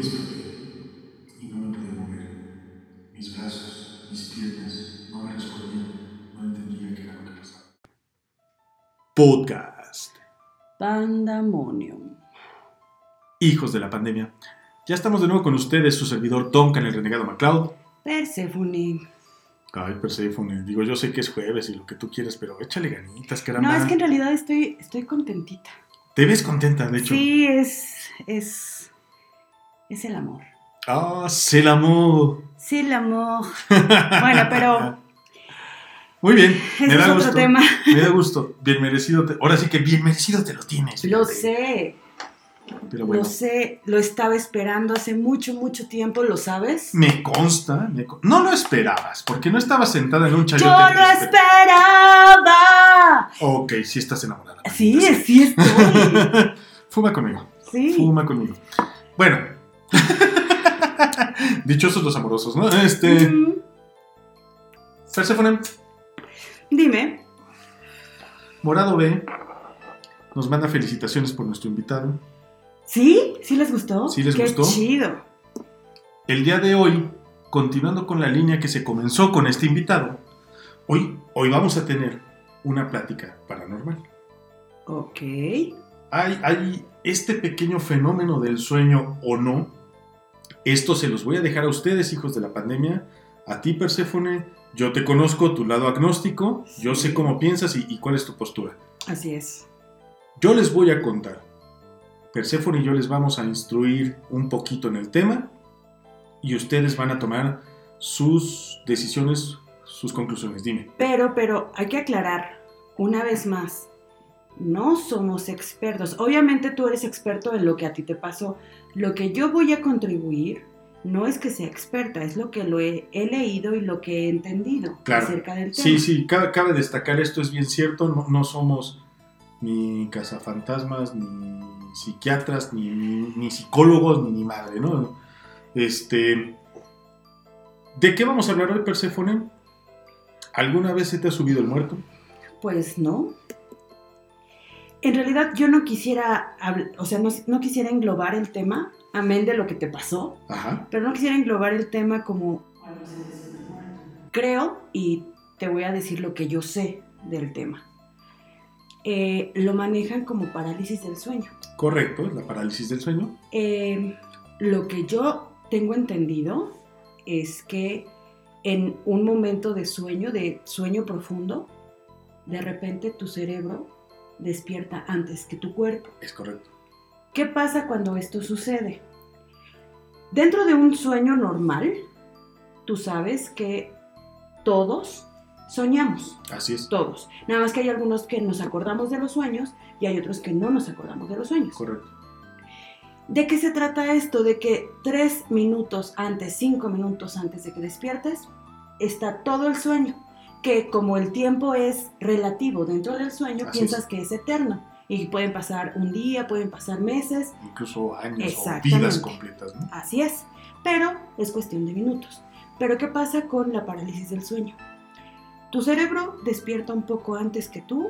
desperté y no me pude mover. Mis brazos, mis piernas no me respondían. No entendía qué era lo que pasaba. Podcast. Pandemonium. Hijos de la pandemia. Ya estamos de nuevo con ustedes, su servidor Tonka en el Renegado MacLeod. Persephone. Ay, Persephone, digo, yo sé que es jueves y lo que tú quieres, pero échale ganitas, caramba. No, es que en realidad estoy, estoy contentita. Te ves contenta, de hecho. Sí, es, es, es el amor. Ah, c'est l'amour. Sí, el amor. Bueno, pero Muy bien, ese me es da otro gusto. tema. Me da gusto. Bien merecido. te- Ahora sí que bien merecido te lo tienes. Lo sé, Pero bueno, lo sé. Lo estaba esperando hace mucho, mucho tiempo, ¿lo sabes? me consta. me con- No lo esperabas, porque no estabas sentada en un chayote. ¡Yo lo esperaba! Ok, sí estás enamorada. Sí, sí estoy. Fuma conmigo. Sí. Fuma conmigo. Bueno. Dichosos los amorosos, ¿no? Este. Mm, Persephone, Dime. Morado B nos manda felicitaciones por nuestro invitado. ¿Sí? ¿Sí les gustó? ¿Sí les Qué gustó? chido. El día de hoy, continuando con la línea que se comenzó con este invitado, hoy, hoy vamos a tener una plática paranormal. Ok. Hay, hay este pequeño fenómeno del sueño o no. Esto se los voy a dejar a ustedes, hijos de la pandemia. A ti, Perséfone, yo te conozco tu lado agnóstico, yo sé cómo piensas y, y cuál es tu postura. Así es. Yo les voy a contar. Perséfone y yo les vamos a instruir un poquito en el tema y ustedes van a tomar sus decisiones, sus conclusiones. Dime. Pero, pero hay que aclarar una vez más. No somos expertos. Obviamente tú eres experto en lo que a ti te pasó. Lo que yo voy a contribuir no es que sea experta, es lo que lo he, he leído y lo que he entendido Claro. acerca del tema. Sí, sí, cabe, cabe destacar esto, es bien cierto, no, no somos ni cazafantasmas, ni psiquiatras, ni, ni- ni psicólogos, ni ni madre, ¿no? Este... ¿De qué vamos a hablar hoy, Perséfone? ¿Alguna vez se te ha subido el muerto? Pues no. En realidad yo no quisiera, o sea, no, no quisiera englobar el tema, amén de lo que te pasó, Ajá. pero no quisiera englobar el tema como creo y te voy a decir lo que yo sé del tema. Eh, lo manejan como parálisis del sueño. Correcto, la parálisis del sueño. Eh, lo que yo tengo entendido es que en un momento de sueño, de sueño profundo, de repente tu cerebro despierta antes que tu cuerpo. Es correcto. ¿Qué pasa cuando esto sucede? Dentro de un sueño normal, tú sabes que todos soñamos, Así es. todos. Nada más que hay algunos que nos acordamos de los sueños y hay otros que no nos acordamos de los sueños. Correcto. ¿De qué se trata esto? De que tres minutos antes, cinco minutos antes de que despiertes, está todo el sueño. Que como el tiempo es relativo dentro del sueño, Así piensas es. que es eterno. Y pueden pasar un día, pueden pasar meses, Incluso años o vidas completas, ¿no? así es. Pero es cuestión de minutos. Pero ¿qué pasa con la parálisis del sueño? Tu cerebro despierta un poco antes que tú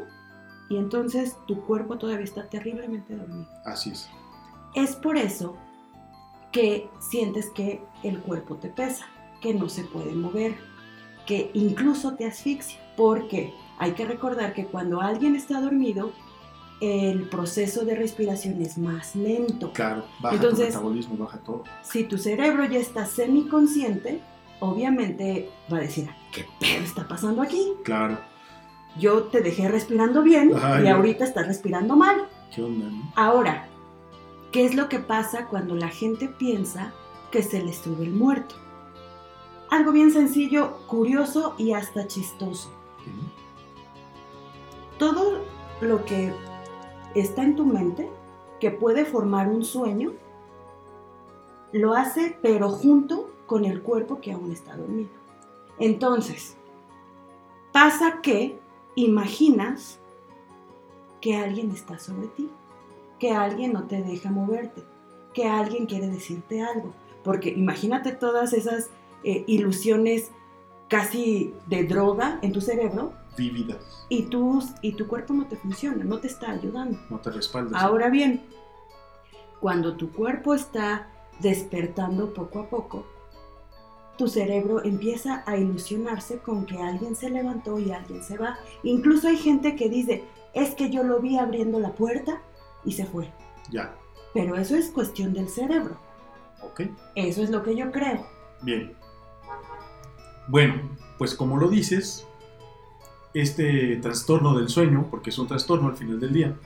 y entonces tu cuerpo todavía está terriblemente dormido. Así es. Es por eso que sientes que el cuerpo te pesa, que no se puede mover, que incluso te asfixia. Porque hay que recordar que cuando alguien está dormido, el proceso de respiración es más lento. Claro, baja Entonces- tu metabolismo, baja todo. Si tu cerebro ya está semiconsciente, obviamente va a decir, ¿qué pedo está pasando aquí? Claro. Yo te dejé respirando bien Ay, y ahorita estás respirando mal. ¿Qué onda, no? Ahora, ¿qué es lo que pasa cuando la gente piensa que se le sube el muerto? Algo bien sencillo, curioso y hasta chistoso. Todo lo que está en tu mente, que puede formar un sueño, lo hace pero junto con el cuerpo que aún está dormido. Entonces, pasa que imaginas que alguien está sobre ti, que alguien no te deja moverte, que alguien quiere decirte algo. Porque imagínate todas esas eh, ilusiones casi de droga en tu cerebro Vívidas. y tu, y tu cuerpo no te funciona, no te está ayudando. No te respaldas. Ahora bien, cuando tu cuerpo está despertando poco a poco, tu cerebro empieza a ilusionarse con que alguien se levantó y alguien se va. Incluso hay gente que dice, es que yo lo vi abriendo la puerta y se fue. Ya. Pero eso es cuestión del cerebro. Ok. Eso es lo que yo creo. Bien. Bueno, pues como lo dices, este trastorno del sueño, porque es un trastorno al final del día,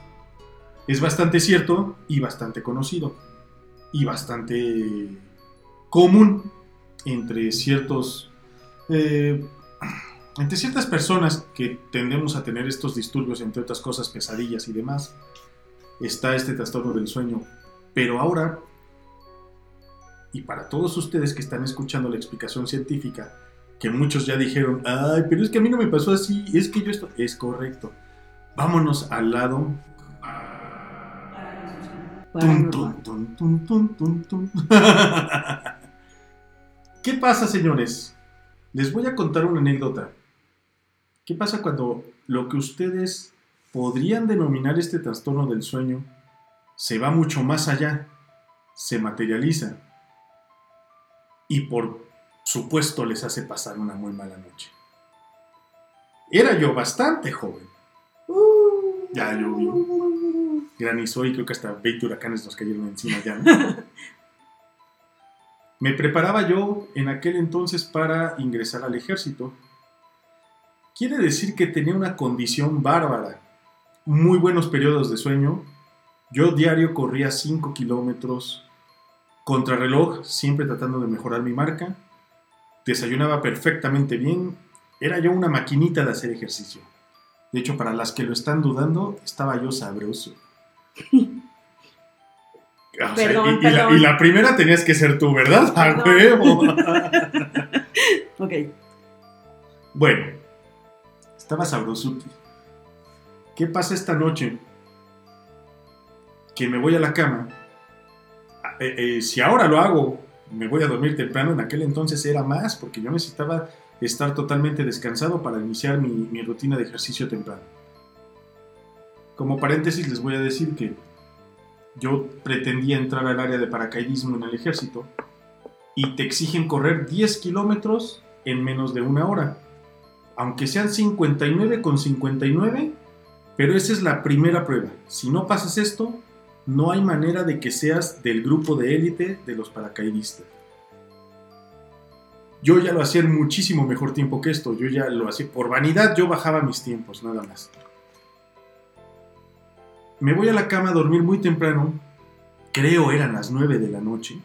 es bastante cierto y bastante conocido y bastante común entre ciertos eh, entre ciertas personas que tendemos a tener estos disturbios, entre otras cosas, pesadillas y demás, está este trastorno del sueño. Pero ahora, y para todos ustedes que están escuchando la explicación científica, que muchos ya dijeron, ay, pero es que a mí no me pasó así, es que yo esto es correcto. Vámonos al lado. Tum, tum, tum, tum, tum, tum, tum. ¿Qué pasa, señores? Les voy a contar una anécdota. ¿Qué pasa cuando lo que ustedes podrían denominar este trastorno del sueño se va mucho más allá, se materializa y por supuesto les hace pasar una muy mala noche? Era yo bastante joven. Ya llovió. Granizó y creo que hasta 20 huracanes nos cayeron encima ya. ¿no? Me preparaba yo en aquel entonces para ingresar al ejército. Quiere decir que tenía una condición bárbara, muy buenos periodos de sueño. Yo diario corría 5 kilómetros contrarreloj, siempre tratando de mejorar mi marca. Desayunaba perfectamente bien. Era yo una maquinita de hacer ejercicio. De hecho, para las que lo están dudando, estaba yo sabroso. O sea, Perdón, y, y la, perdón. y la primera tenías que ser tú, ¿verdad? ¡A huevo! Ok. Bueno, estaba sabrosuki. ¿Qué pasa esta noche? Que me voy a la cama. Ah, eh, eh, si ahora lo hago, me voy a dormir temprano. En aquel entonces era más, porque yo necesitaba estar totalmente descansado para iniciar mi, rutina de ejercicio temprano. Como paréntesis, les voy a decir que yo pretendía entrar al área de paracaidismo en el ejército y te exigen correr 10 kilómetros en menos de una hora. Aunque sean 59 con 59, pero esa es la primera prueba. Si no pasas esto, no hay manera de que seas del grupo de élite de los paracaidistas. Yo ya lo hacía en muchísimo mejor tiempo que esto. Yo ya lo hacía por vanidad, yo bajaba mis tiempos, nada más. Me voy a la cama a dormir muy temprano. Creo eran las 9 de la noche.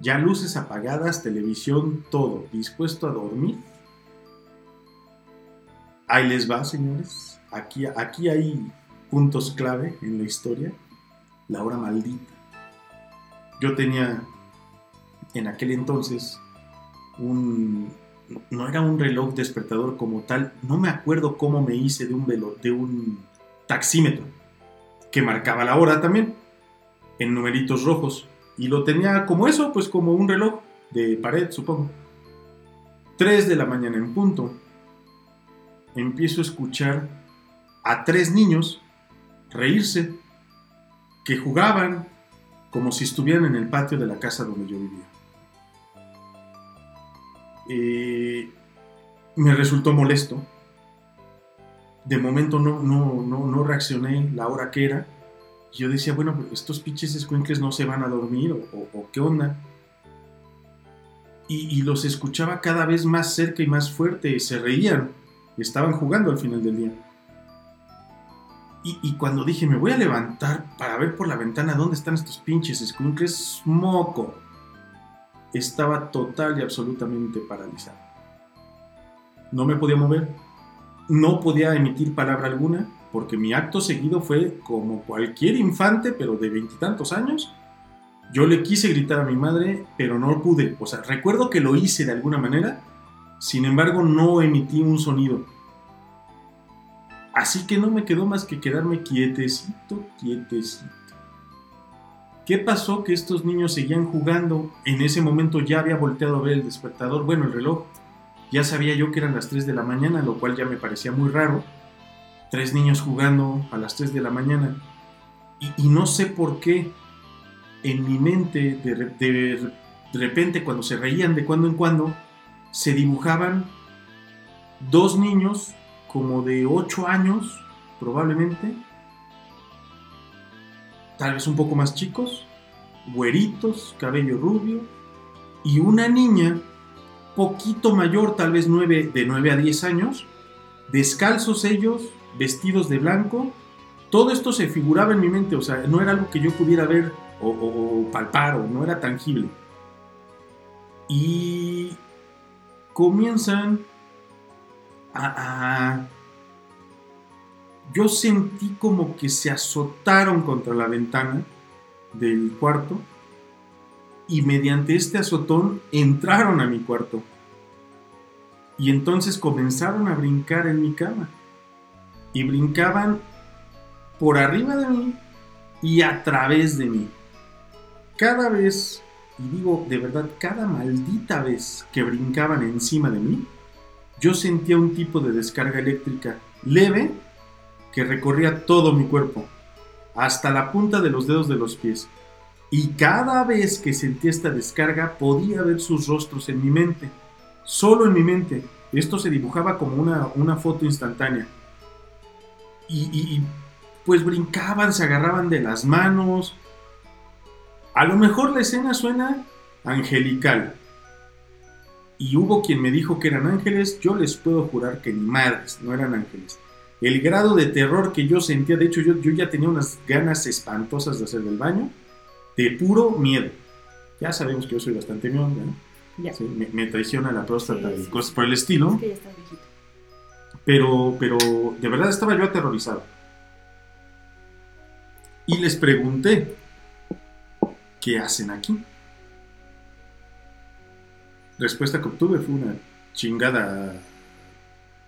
Ya luces apagadas, televisión, todo. Dispuesto a dormir. Ahí les va, señores. Aquí, aquí hay puntos clave en la historia. La hora maldita. Yo tenía en aquel entonces un... No era un reloj despertador como tal. No me acuerdo cómo me hice de un, velo, de un taxímetro que marcaba la hora también en numeritos rojos. Y lo tenía como eso, pues como un reloj de pared, supongo. 3 de la mañana en punto. Empiezo a escuchar a tres niños reírse, que jugaban como si estuvieran en el patio de la casa donde yo vivía. Eh, me resultó molesto. De momento no, no, no, no reaccioné la hora que era. Yo decía, bueno, pero estos pinches escuincles no se van a dormir o qué onda. Y, y los escuchaba cada vez más cerca y más fuerte. Se reían. Estaban jugando al final del día. Y, cuando dije, me voy a levantar para ver por la ventana dónde están estos pinches escuincles, moco. Estaba total y absolutamente paralizado. No me podía mover. No podía emitir palabra alguna, porque mi acto seguido fue como cualquier infante, pero de veintitantos años. Yo le quise gritar a mi madre, pero no pude. O sea, recuerdo que lo hice de alguna manera, sin embargo no emití un sonido. Así que no me quedó más que quedarme quietecito, quietecito. ¿Qué pasó? Que estos niños seguían jugando. En ese momento ya había volteado a ver el despertador, bueno, el reloj. Ya sabía yo que eran las 3 de la mañana, lo cual ya me parecía muy raro. Tres niños jugando a las 3 de la mañana. Y, no sé por qué. en mi mente, de- de repente, cuando se reían de cuando en cuando, se dibujaban dos niños como de 8 años, probablemente, tal vez un poco más chicos, güeritos, cabello rubio, y una niña poquito mayor, tal vez nueve- de 9 a 10 años, descalzos ellos, vestidos de blanco. Todo esto se figuraba en mi mente, o sea, no era algo que yo pudiera ver o- o palpar, o no era tangible. Y comienzan Yo sentí como que se azotaron contra la ventana del cuarto y mediante este azotón entraron a mi cuarto. Y entonces comenzaron a brincar en mi cama. Y brincaban por arriba de mí y a través de mí. Cada vez, y digo de verdad, cada maldita vez que brincaban encima de mí, yo sentía un tipo de descarga eléctrica leve que recorría todo mi cuerpo, hasta la punta de los dedos de los pies. Y cada vez que sentía esta descarga podía ver sus rostros en mi mente, solo en mi mente. Esto se dibujaba como una, una foto instantánea. Y, y- y, pues brincaban, se agarraban de las manos. A lo mejor la escena suena angelical. Y hubo quien me dijo que eran ángeles, yo les puedo jurar que ni madres, no eran ángeles. El grado de terror que yo sentía, de hecho yo, yo ya tenía unas ganas espantosas de hacer del baño, de puro miedo. Ya sabemos que yo soy bastante mionda, ¿no? Sí, me, me traiciona la próstata Sí, y sí, cosas por el estilo. Es que ya estás viejito. Pero, pero de verdad estaba yo aterrorizado. Y les pregunté, ¿qué hacen aquí? Respuesta que obtuve fue una chingada.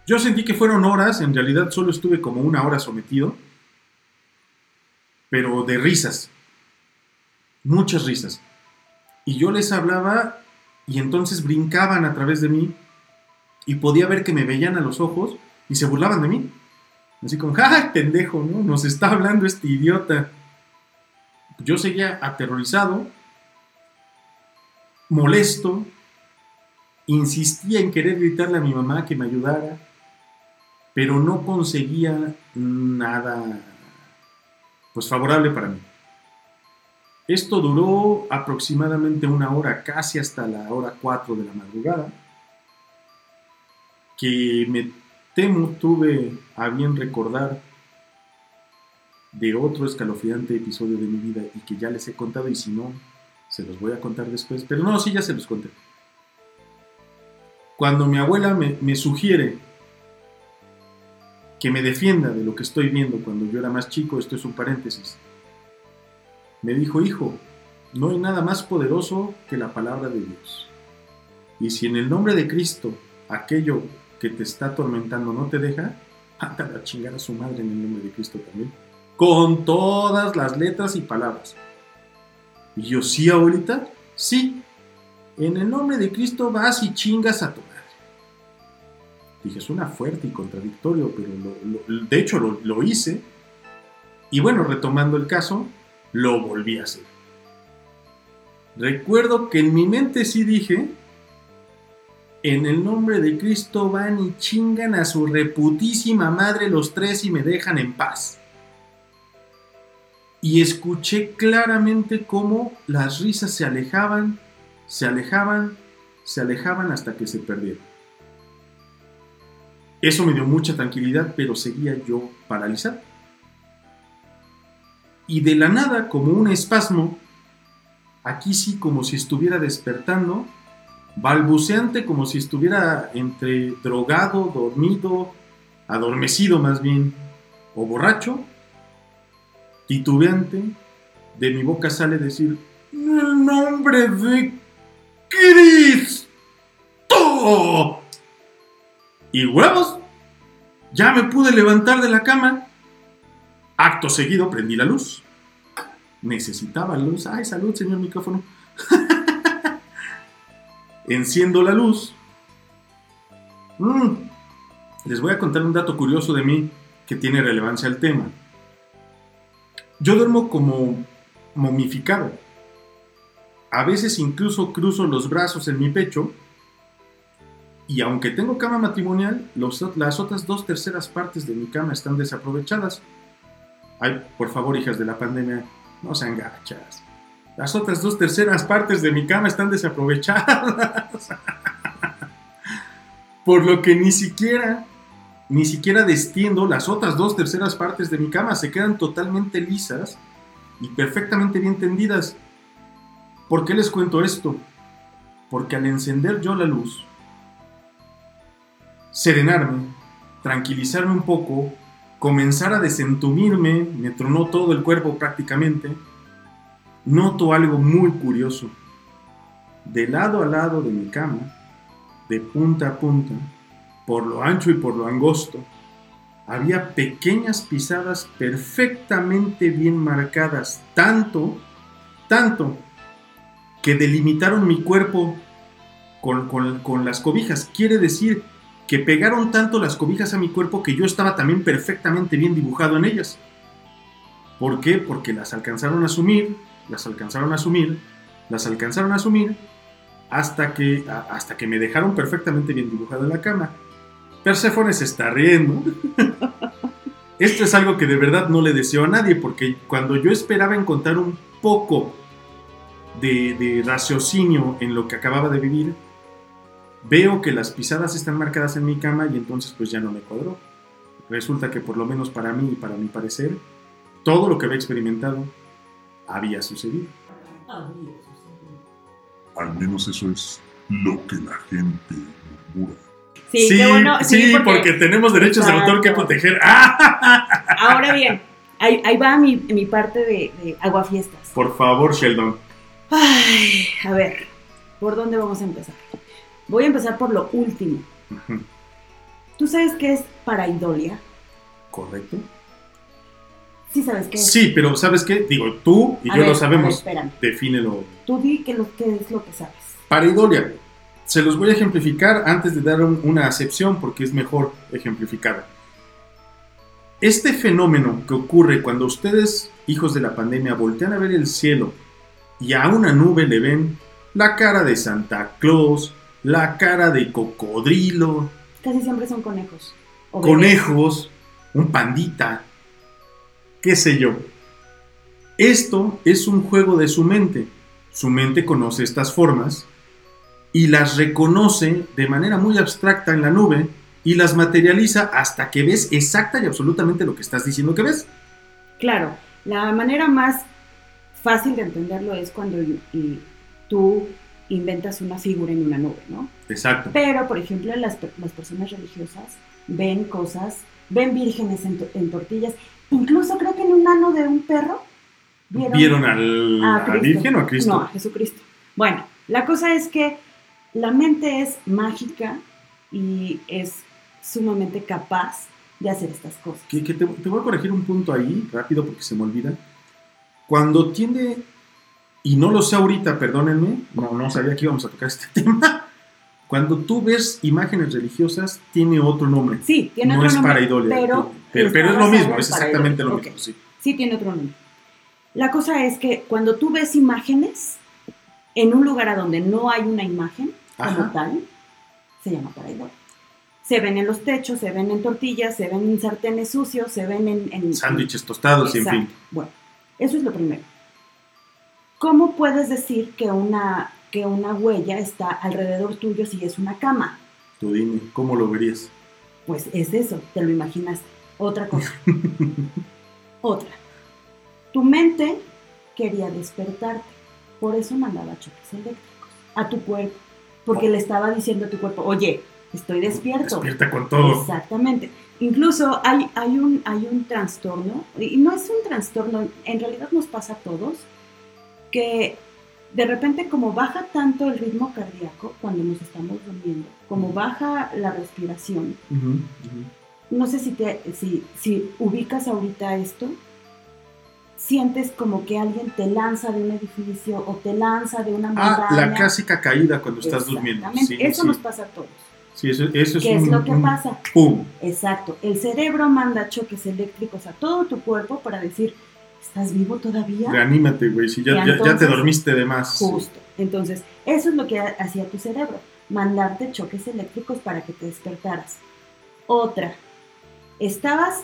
Yo sentí que fueron horas, en realidad solo estuve como una hora sometido, pero de risas, muchas risas. Y yo les hablaba y entonces brincaban a través de mí y podía ver que me veían a los ojos y se burlaban de mí. Así como, ¡ay, pendejo! ¿no? Nos está hablando este idiota. Yo seguía aterrorizado, molesto, insistía en querer gritarle a mi mamá que me ayudara, pero no conseguía nada pues favorable para mí. Esto duró aproximadamente una hora, casi hasta la hora 4 de la madrugada, que me temo tuve a bien recordar de otro escalofriante episodio de mi vida y que ya les he contado y si no, se los voy a contar después. Pero no, sí, ya se los conté. Cuando mi abuela me, sugiere que me defienda de lo que estoy viendo cuando yo era más chico, esto es un paréntesis, me dijo, hijo, no hay nada más poderoso que la palabra de Dios. Y si en el nombre de Cristo aquello que te está atormentando no te deja, mándalo a chingar a su madre en el nombre de Cristo también. Con todas las letras y palabras. Y yo, sí, abuelita, sí. En el nombre de Cristo vas y chingas a tu. Dije, suena fuerte y contradictorio, pero de hecho lo, lo hice. Y bueno, retomando el caso, lo volví a hacer. Recuerdo que en mi mente sí dije, en el nombre de Cristo van y chingan a su reputísima madre los tres y me dejan en paz. Y escuché claramente cómo las risas se alejaban, se alejaban, se alejaban hasta que se perdieron. Eso me dio mucha tranquilidad, pero seguía yo paralizado. Y de la nada, como un espasmo, aquí sí como si estuviera despertando, balbuceante como si estuviera entre drogado, dormido, adormecido más bien, o borracho, titubeante, de mi boca sale decir, "En el nombre de Cristo. Y huevos, ya me pude levantar de la cama. Acto seguido prendí la luz. Necesitaba luz. Ay, salud, señor micrófono. Enciendo la luz. Mm. Les voy a contar un dato curioso de mí que tiene relevancia al tema. Yo duermo como momificado. A veces incluso cruzo los brazos en mi pecho y aunque tengo cama matrimonial, las otras dos terceras partes de mi cama están desaprovechadas. Ay, por favor, hijas de la pandemia, no sean gachas. Las otras dos terceras partes de mi cama están desaprovechadas. por lo que ni siquiera, ni siquiera destiendo las otras dos terceras partes de mi cama. Se quedan totalmente lisas y perfectamente bien tendidas. ¿Por qué les cuento esto? Porque al encender yo la luz, serenarme, tranquilizarme un poco, comenzar a desentumirme, me tronó todo el cuerpo prácticamente, noto algo muy curioso. De lado a lado de mi cama, de punta a punta, por lo ancho y por lo angosto, había pequeñas pisadas perfectamente bien marcadas, tanto, tanto, que delimitaron mi cuerpo con, con- con las cobijas. Quiere decir que pegaron tanto las cobijas a mi cuerpo que yo estaba también perfectamente bien dibujado en ellas. ¿Por qué? Porque las alcanzaron a asumir, las alcanzaron a asumir, las alcanzaron a asumir hasta que, hasta que me dejaron perfectamente bien dibujado en la cama. Perséfone se está riendo. Esto es algo que de verdad no le deseo a nadie, porque cuando yo esperaba encontrar un poco de raciocinio en lo que acababa de vivir, veo que las pisadas están marcadas en mi cama y entonces pues ya no me cuadró. Resulta que por lo menos para mí y para mi parecer, todo lo que había experimentado había sucedido. Al menos eso es lo que la gente murmura. Sí, qué bueno. Sí, sí, porque, tenemos derechos de autor que Exacto. proteger. ¡Ah! Ahora bien, ahí, ahí va mi, mi parte de, de aguafiestas. Por favor, Sheldon. Ay, a ver, ¿por dónde vamos a empezar? Voy a empezar por lo último. ¿Tú sabes qué es paraidolia? ¿Correcto? Sí sabes qué es. Sí, pero ¿sabes qué? Digo, tú y A yo ver, lo sabemos. ver. Defínelo. Tú di qué, es lo que sabes. Pareidolia. Se los voy a ejemplificar antes de dar un- una acepción porque es mejor ejemplificado. Este fenómeno que ocurre cuando ustedes, hijos de la pandemia, voltean a ver el cielo y a una nube le ven la cara de Santa Claus, la cara de cocodrilo, Casi siempre son conejos. Conejos, un pandita, qué sé yo. Esto es un juego de su mente. Su mente conoce estas formas y las reconoce de manera muy abstracta en la nube y las materializa hasta que ves exacta y absolutamente lo que estás diciendo que ves. Claro, la manera más fácil de entenderlo es cuando y- y tú inventas una figura en una nube, ¿no? Exacto. Pero, por ejemplo, las, las personas religiosas ven cosas, ven vírgenes en, to- en tortillas, incluso creo que en un ano de un perro ¿Vieron al, a. Virgen o a Cristo? No, a Jesucristo. Bueno, la cosa es que la mente es mágica y es sumamente capaz de hacer estas cosas. que, que te, te voy a corregir un punto ahí, rápido, porque se me olvida. Cuando tiene, y no lo sé ahorita, perdónenme, no, no sabía que íbamos a tocar este tema. Cuando tú ves imágenes religiosas, tiene otro nombre. Sí, tiene no otro es nombre, pareidolia. pero, pero, pero es lo mismo, es exactamente lo pareidolia. mismo. sí. Sí, tiene otro nombre. La cosa es que cuando tú ves imágenes en un lugar a donde no hay una imagen como Ajá. tal, se llama pareidolia. Se ven en los techos, se ven en tortillas, se ven en sartenes sucios, se ven en... en Sándwiches tostados, y en Exacto. fin. Bueno, eso es lo primero. ¿Cómo puedes decir que una, que una huella está alrededor tuyo si es una cama? Tú dime, ¿cómo lo verías? Pues es eso, te lo imaginaste. Otra cosa. Otra. Tu mente quería despertarte, por eso mandaba choques eléctricos a tu cuerpo, porque le estaba diciendo a tu cuerpo, oye, estoy despierto. Despierta con todo. Exactamente. Incluso hay, hay, un, hay un trastorno, y no es un trastorno, en realidad nos pasa a todos, que de repente como baja tanto el ritmo cardíaco cuando nos estamos durmiendo, como baja la respiración, no sé si, te, si, si ubicas ahorita esto, sientes como que alguien te lanza de un edificio o te lanza de una montaña. Ah, la clásica caída cuando estás durmiendo. Exactamente, Sí, eso sí. nos pasa a todos. Sí, eso, eso es ¿Qué es un- lo que un pasa? ¡Pum! Exacto, el cerebro manda choques eléctricos a todo tu cuerpo para decir, ¿estás vivo todavía? Reanímate, güey, si ya, Y ya- ya te entonces- dormiste de más. Justo. Entonces, eso es lo que ha- hacía tu cerebro, mandarte choques eléctricos para que te despertaras. Otra, estabas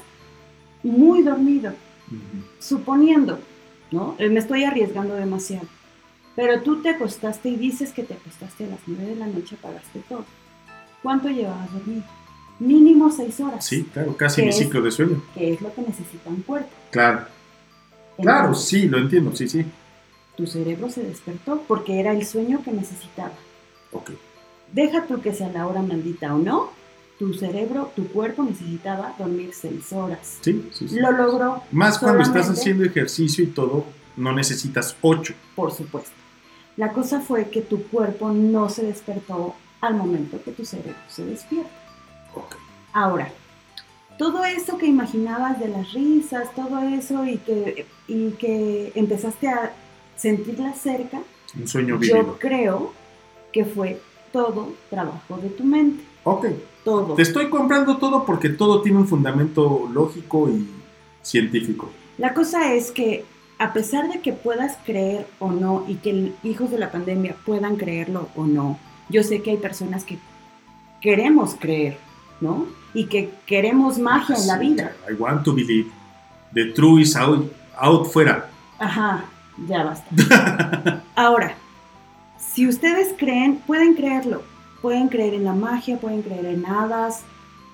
muy dormido, Ujú. suponiendo, ¿no? Eh, Me estoy arriesgando demasiado. Pero tú te acostaste y dices que te acostaste a las 9 de la noche, apagaste todo. ¿Cuánto llevabas dormido? Mínimo 6 horas. Sí, claro, casi ¿Qué mi es? ciclo de sueño. Que es lo que necesita un cuerpo. Claro, claro, sí, lo entiendo, sí, sí. Tu cerebro se despertó porque era el sueño que necesitaba. Ok. Deja tú que sea la hora maldita o no, tu cerebro, tu cuerpo necesitaba dormir 6 horas. Sí, sí, sí. Lo logró, Más cuando estás haciendo ejercicio y todo, no necesitas ocho. por supuesto. La cosa fue que tu cuerpo no se despertó al momento que tu cerebro se despierta. Ok. Ahora, todo eso que imaginabas de las risas, todo eso y que, y que empezaste a sentirla cerca, Un sueño yo vivido. creo que fue todo trabajo de tu mente. Ok. Todo. Te estoy comprando todo porque todo tiene un fundamento lógico y científico. La cosa es que a pesar de que puedas creer o no y que hijos de la pandemia puedan creerlo o no, yo sé que hay personas que queremos creer, ¿no? Y que queremos magia en la Sí, vida. I want to believe. The truth is out, out fuera. Ajá, ya basta. Ahora, si ustedes creen, pueden creerlo. Pueden creer en la magia, pueden creer en hadas,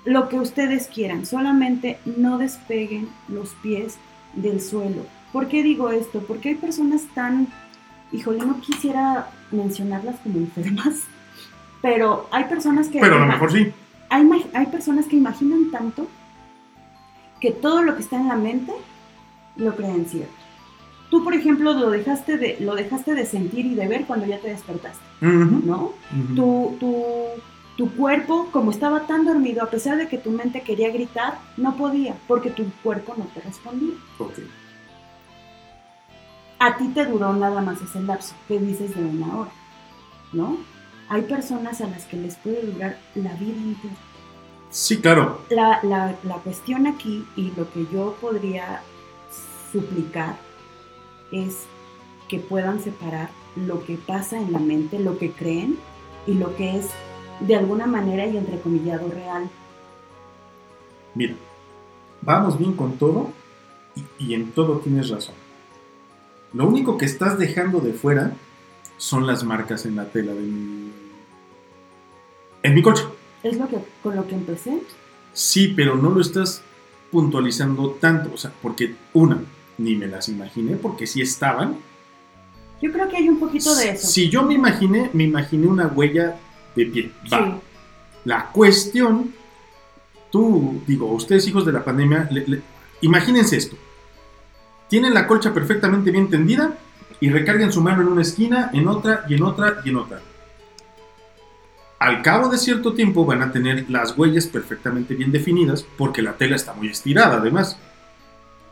lo que ustedes quieran. Solamente no despeguen los pies del suelo. ¿Por qué digo esto? Porque hay personas tan, híjole, no quisiera mencionarlas como enfermas, pero hay personas que... Pero a lo mejor sí. hay, hay personas que imaginan tanto que todo lo que está en la mente lo creen cierto. Tú, por ejemplo, lo dejaste de, lo dejaste de sentir y de ver cuando ya te despertaste, Ujú, ¿no? ujú. Tu, tu, tu cuerpo, como estaba tan dormido, a pesar de que tu mente quería gritar, no podía, porque tu cuerpo no te respondía. Ok. A ti te duró nada más ese lapso, que dices de una hora, ¿no? Hay personas a las que les puede durar la vida entera. Sí, claro. La, la- la cuestión aquí y lo que yo podría suplicar es que puedan separar lo que pasa en la mente, lo que creen y lo que es de alguna manera y entrecomillado real. Mira, vamos bien con todo y, y en todo tienes razón. Lo único que estás dejando de fuera son las marcas en la tela de mi... En mi coche. Es lo que con lo que empecé. Sí, pero no lo estás puntualizando tanto. O sea, porque una, ni me las imaginé porque sí estaban. Yo creo que hay un poquito de eso. Si yo me imaginé, me imaginé una huella de pie. Va. Sí. La cuestión, tú, digo, ustedes hijos de la pandemia, le- le- imagínense esto. Tienen la colcha perfectamente bien tendida y recargan su mano en una esquina, en otra y en otra y en otra. Al cabo de cierto tiempo van a tener las huellas perfectamente bien definidas porque la tela está muy estirada además.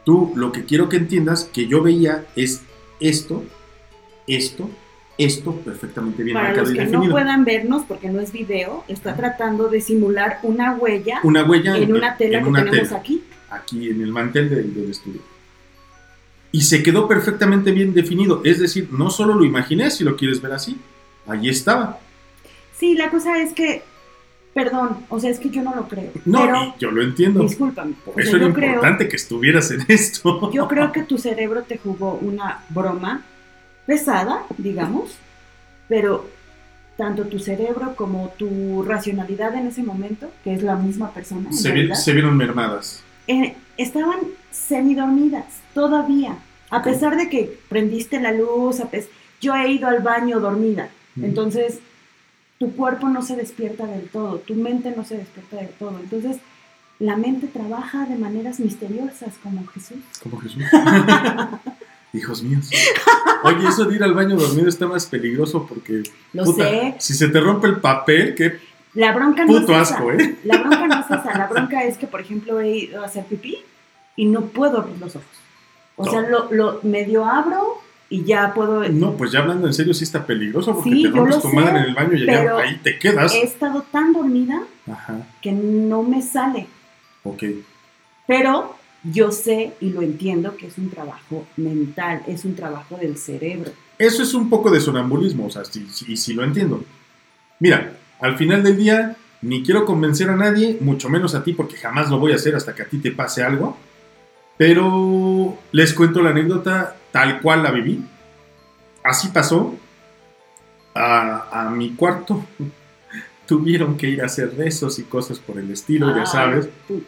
Tú lo que quiero que entiendas que yo veía es esto, esto, esto perfectamente bien Para los que no puedan vernos, porque no es video, está tratando de simular una huella Una huella en una tela en que una tenemos tela. aquí. aquí en el mantel del, del estudio. Y se quedó perfectamente bien definido. Es decir, no solo lo imaginé, si lo quieres ver así. Allí estaba. Sí, la cosa es que, perdón, o sea, es que yo no lo creo. No, pero, yo lo entiendo. discúlpame. Por o sea, eso era creo, importante que estuvieras en esto. yo creo que tu cerebro te jugó una broma pesada, digamos, pero tanto tu cerebro como tu racionalidad en ese momento, que es la misma persona, se, vi- se vieron mermadas. eh, estaban semidormidas todavía, a pesar de que prendiste la luz, a yo he ido al baño dormida, entonces tu cuerpo no se despierta del todo, tu mente no se despierta del todo, entonces la mente trabaja de maneras misteriosas como Jesús. Como Jesús. Hijos míos. Oye, eso de ir al baño dormido está más peligroso porque. Lo puta, sé, Si se te rompe el papel, qué la bronca no puto es esa. asco, ¿eh? La bronca no es esa, la bronca es que, por ejemplo, he ido a hacer pipí y no puedo abrir los ojos. O sea, No. lo, lo medio abro y ya puedo... No, pues ya hablando en serio, sí está peligroso porque Sí, te rompes tu sé, madre en el baño y ya ahí te quedas. He estado tan dormida Ajá, que no me sale. ok. Pero yo sé y lo entiendo que es un trabajo mental, es un trabajo del cerebro. Eso es un poco de sonambulismo, o sea, sí, sí, sí lo entiendo. Mira, al final del día, ni quiero convencer a nadie, mucho menos a ti, porque jamás lo voy a hacer hasta que a ti te pase algo. Pero les cuento la anécdota tal cual la viví. Así pasó. A, a mi cuarto tuvieron que ir a hacer rezos y cosas por el estilo, ya sabes. tú-.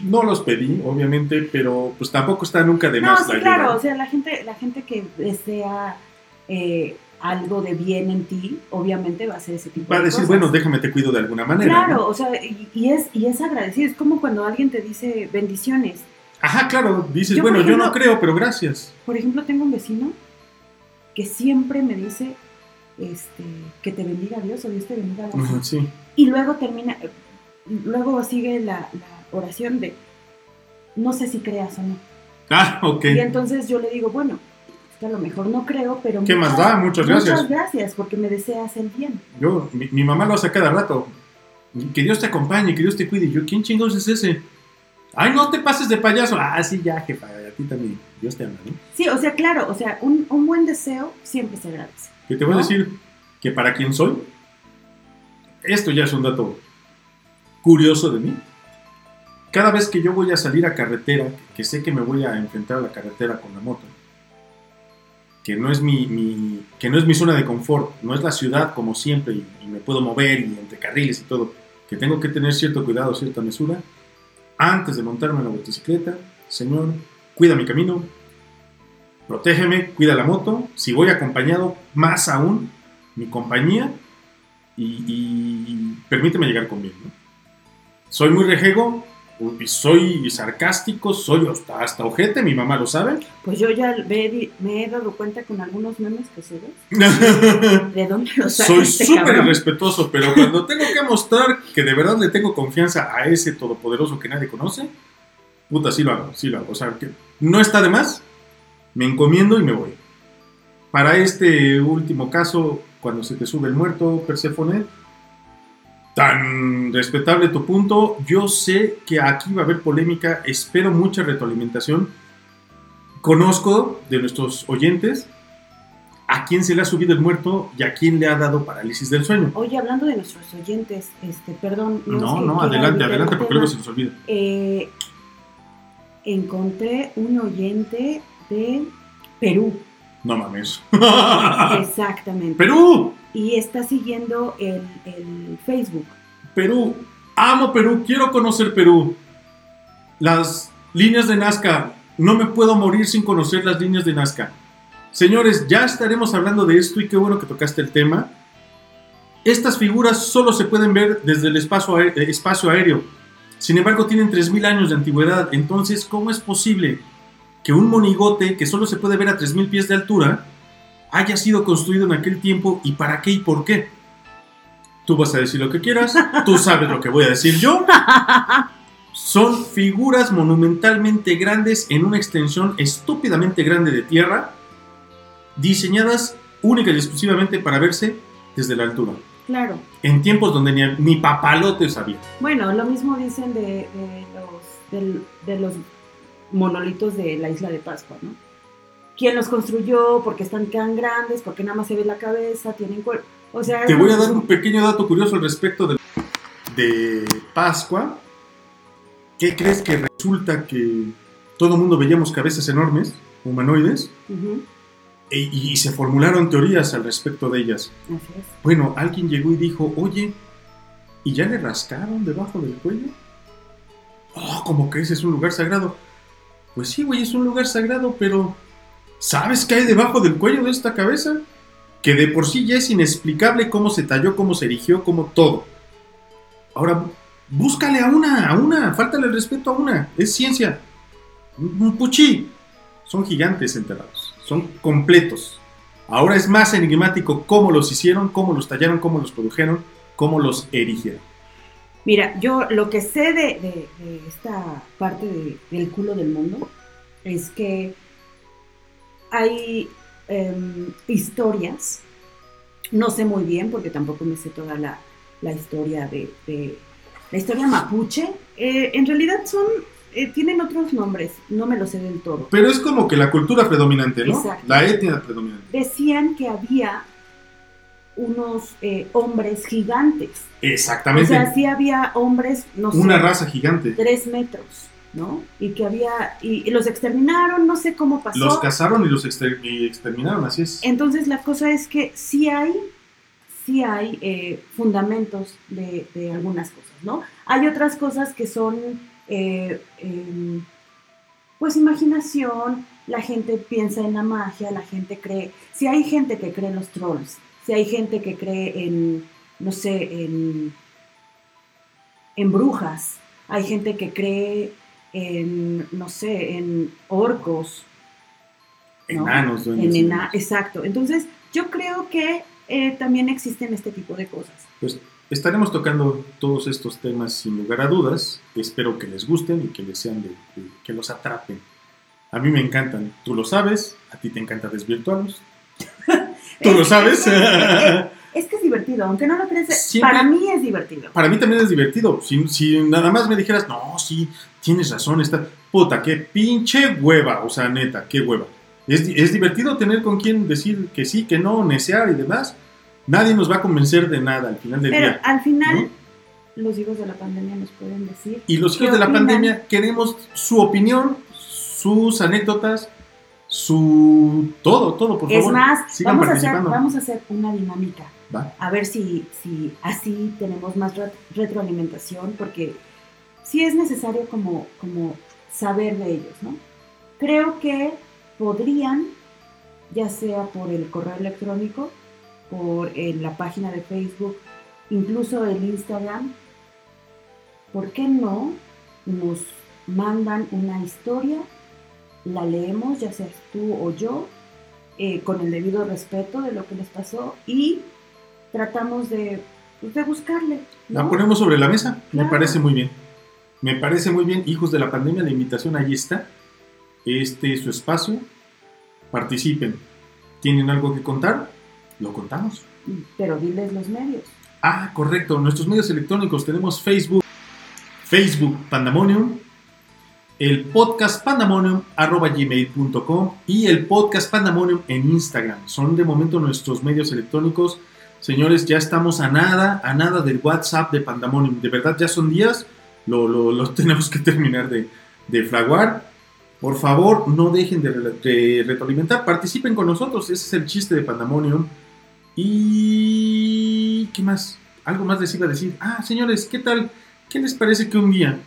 No los pedí, obviamente, pero pues tampoco está nunca de No, más sí, la ayuda. claro, o sea, la gente, la gente que desea eh, algo de bien en ti, obviamente va a hacer ese tipo Va a de decir, cosas. bueno, déjame te cuido de alguna manera. Claro, ¿no? o sea, y, y es, y es agradecido. Es como cuando alguien te dice bendiciones. Ajá, claro, dices, Yo, bueno, por yo no ejemplo- creo, pero gracias. Por ejemplo, tengo un vecino que siempre me dice este, que te bendiga Dios o Dios te bendiga. así. Ujú, Sí. Y luego termina, luego sigue la, la oración de no sé si creas o no. Ah, ok. Y entonces yo le digo, bueno, es que a lo mejor no creo, pero... ¿Qué más da? Muchas gracias. Muchas gracias porque me deseas el bien. Yo, mi, mi mamá lo hace cada rato. Que Dios te acompañe, que Dios te cuide. Yo, ¿quién chingados es ese? Ay, no te pases de payaso. Ah, sí, ya, jefa, a ti también. Dios te ama, ¿no? Sí, o sea, claro, o sea, un, un buen deseo siempre se agradece. Que te voy a ¿No? decir que para quien soy, esto ya es un dato curioso de mí. Cada vez que yo voy a salir a carretera, que sé que me voy a enfrentar a la carretera con la moto, que no es mi, mi- que no es mi zona de confort, no es la ciudad como siempre y, y me puedo mover y entre carriles y todo, que tengo que tener cierto cuidado, cierta mesura, antes de montarme en la motocicleta, Señor, cuida mi camino, protégeme, cuida la moto, si voy acompañado, más aún, mi compañía y, permíteme llegar con bien. ¿no? Soy muy rejego, soy sarcástico, soy hasta, hasta ojete, mi mamá lo sabe. Pues yo ya me he, me he dado cuenta con algunos memes que subes. ¿De dónde los Soy este súper cabrón? irrespetuoso, pero cuando tengo que mostrar que de verdad le tengo confianza a ese todopoderoso que nadie conoce, puta, sí lo hago, sí lo hago. O sea, que no está de más, me encomiendo y me voy. Para este último caso, cuando se te sube el muerto, Perséfone, tan respetable tu punto, yo sé que aquí va a haber polémica, espero mucha retroalimentación. Conozco de nuestros oyentes a quién se le ha subido el muerto y a quién le ha dado parálisis del sueño. Oye, hablando de nuestros oyentes, este, perdón. No, no, quiera adelante, adelante, porque luego se nos olvida. Eh, encontré un oyente de Perú, No mames. exactamente. Perú, Y está siguiendo el, Facebook. Perú, amo Perú, quiero conocer Perú. Las líneas de Nazca, no me puedo morir sin conocer las líneas de Nazca. Señores, ya estaremos hablando de esto y qué bueno que tocaste el tema. Estas figuras solo se pueden ver desde el espacio aé- eh, espacio aéreo. Sin embargo, tienen 3.000 años de antigüedad. Entonces, ¿cómo es posible que un monigote que solo se puede ver a 3.000 pies de altura haya sido construido en aquel tiempo y para qué y por qué? Tú vas a decir lo que quieras, tú sabes lo que voy a decir yo. Son figuras monumentalmente grandes en una extensión estúpidamente grande de tierra, diseñadas única y exclusivamente para verse desde la altura, Claro. en tiempos donde ni, ni papalote sabía. Bueno, lo mismo dicen de, de los, del- de los monolitos de la isla de Pascua, ¿no? ¿Quién los construyó? ¿Por qué están tan grandes? ¿Por qué nada más se ve la cabeza? ¿Tienen cuerpo? O sea, Te voy a dar un pequeño dato curioso al respecto de, de Pascua. ¿Qué crees que resulta que todo el mundo veíamos cabezas enormes, humanoides, e- y se formularon teorías al respecto de ellas? así es. Bueno, alguien llegó y dijo, oye, ¿y ya le rascaron debajo del cuello? Oh, como que ese es un lugar sagrado. Pues sí, güey, es un lugar sagrado, pero ¿sabes qué hay debajo del cuello de esta cabeza? Que de por sí ya es inexplicable cómo se talló, cómo se erigió, cómo todo. Ahora, búscale a una, a una, faltale el respeto a una, es ciencia. Un puchi. Son gigantes enterrados, son completos. Ahora es más enigmático cómo los hicieron, cómo los tallaron, cómo los produjeron, cómo los erigieron. Mira, yo lo que sé de, esta parte de- del culo del mundo es que hay em, historias, no sé muy bien porque tampoco me sé toda la, la historia de, de- la historia mapuche. Eh, en realidad son eh, tienen otros nombres, no me lo sé del todo. Pero es como que la cultura predominante, ¿no? Exacto. La etnia predominante. Decían que había unos eh, hombres gigantes. O Exactamente. sea, sí había hombres, no sé, Una raza gigante. tres metros, ¿no? Y que había, y, y los exterminaron, no sé cómo pasó. Los cazaron y los exter- y exterminaron, así es. Entonces la cosa es que sí hay, sí hay eh, fundamentos de, de algunas cosas, ¿no? Hay otras cosas que son, eh, em, pues imaginación, la gente piensa en la magia, la gente cree, si hay gente que cree en los trolls, si hay gente que cree en, no sé, en, en brujas, hay gente que cree en, no sé, en orcos, ¿no? Enanos, en ena- exacto. Entonces, yo creo que eh, también existen este tipo de cosas. Pues estaremos tocando todos estos temas sin lugar a dudas. Espero que les gusten y que les sean de, de- que los atrapen. A mí me encantan, tú lo sabes, a ti te encanta desvirtuarlos. Tú lo Es- sabes. Es, que es divertido, aunque no lo Siempre- para mí es divertido. Para mí también es divertido. Si, si nada más me dijeras, no, sí, tienes razón, está. Puta, qué pinche hueva. O sea, neta, qué hueva. Es, es divertido tener con quien decir que sí, que no, necear y demás. Nadie nos va a convencer de nada al final del Pero día. al final, los hijos de la pandemia nos pueden decir. Y los ¿Qué hijos de la opinan? pandemia queremos su opinión, sus anécdotas, su todo, todo, por es favor. más, sigan vamos a, hacer, participando. vamos a hacer una dinámica. Va. A ver si, si así tenemos más ret- retroalimentación, porque sí es necesario como, como saber de ellos, ¿no? Creo que podrían, ya sea por el correo electrónico, por eh, la página de Facebook, incluso el Instagram, ¿por qué no nos mandan una historia, la leemos, ya seas tú o yo, eh, con el debido respeto de lo que les pasó y tratamos de, pues, de buscarle. ¿no? La ponemos sobre la mesa. Me parece muy bien. Me parece muy bien. Hijos de la pandemia, la invitación ahí está. Este es su espacio. Participen. ¿Tienen algo que contar? Lo contamos. Pero diles los medios. Ah, correcto. Nuestros medios electrónicos tenemos Facebook, Facebook Pandemonium, el podcast pandemonium arroba gmail.com y el podcast pandemonium en Instagram. Son de momento nuestros medios electrónicos. Señores, ya estamos a nada, a nada del WhatsApp de Pandemonium. De verdad, ya son días. Lo, lo- lo tenemos que terminar de, de fraguar. Por favor, no dejen de, de retroalimentar. Participen con nosotros. Ese es el chiste de Pandemonium. Y... ¿Qué más? Algo más les iba a decir. Ah, señores, ¿qué tal? ¿Qué les parece que un día,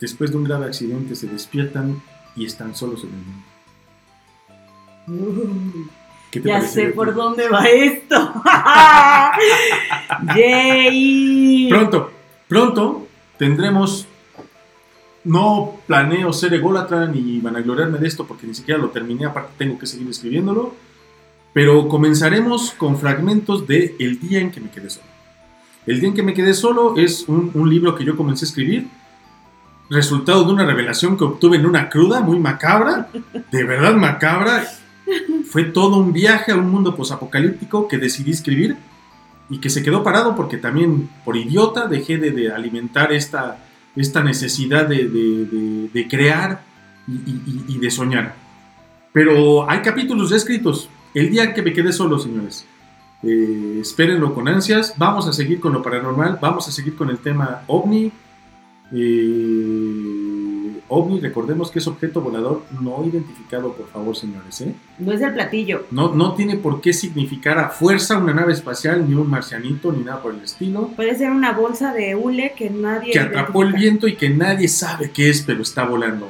después de un grave accidente, se despiertan y están solos en el mundo? ¿Qué te ya sé por dónde va esto. Yay. Pronto, pronto tendremos... No planeo ser ególatra ni vanagloriarme de esto porque ni siquiera lo terminé, aparte tengo que seguir escribiéndolo. Pero comenzaremos con fragmentos de El día en que me quedé solo. El día en que me quedé solo es un, libro que yo comencé a escribir, resultado de una revelación que obtuve en una cruda muy macabra, de verdad macabra. Fue todo un viaje a un mundo posapocalíptico que decidí escribir y que se quedó parado porque también por idiota dejé de, alimentar esta, esta necesidad de, de- de- crear y, de soñar. Pero hay capítulos escritos. El día que me quedé solo, señores. Eh, espérenlo con ansias. Vamos a seguir con lo paranormal. Vamos a seguir con el tema ovni. Eh, ovni, recordemos que es objeto volador no identificado, por favor, señores. ¿eh? No es del platillo. No, no tiene por qué significar a fuerza una nave espacial, ni un marcianito, ni nada por el estilo. Puede ser una bolsa de hule que nadie. Que atrapó el viento y que nadie sabe qué es, pero está volando.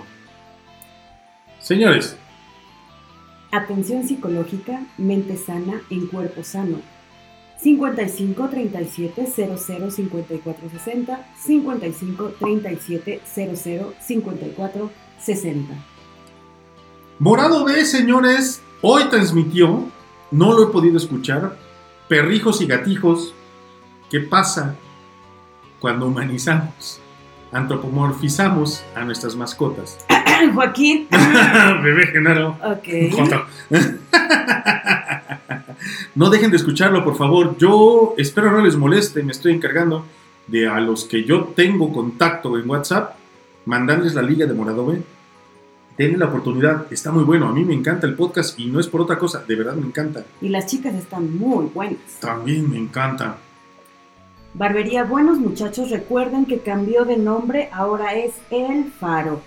Señores, Atención psicológica, mente sana en cuerpo sano. 55 37 00 54 60 55 37 00 54 60 Morado B, señores, hoy transmitió, no lo he podido escuchar, perrijos y gatijos, ¿qué pasa cuando humanizamos, antropomorfizamos a nuestras mascotas? Joaquín. Bebé Genaro. Ok. No dejen de escucharlo, por favor. Yo espero no les moleste, me estoy encargando de a los que yo tengo contacto en WhatsApp, mandarles la liga de Morado B. Denle la oportunidad, está muy bueno. A mí me encanta el podcast y no es por otra cosa, de verdad me encanta. Y las chicas están muy buenas. También me encanta. Barbería Buenos Muchachos, recuerden que cambió de nombre, ahora es El Faro.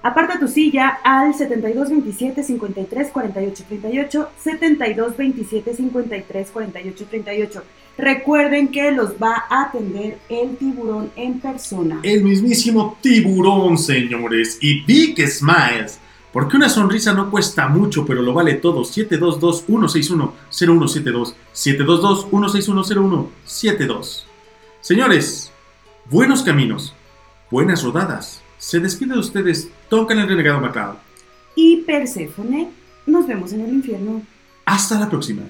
Aparta tu silla al 7227 53 48 38, 7227 53 48 38. Recuerden que los va a atender el tiburón en persona. El mismísimo tiburón, señores. Y Big Smiles. Porque una sonrisa no cuesta mucho, pero lo vale todo. 722-161-0172. 722-161-0172. Señores, buenos caminos, buenas rodadas. Se despide de ustedes, tocan el renegado Macao. Y Perséfone, nos vemos en el infierno. Hasta la próxima.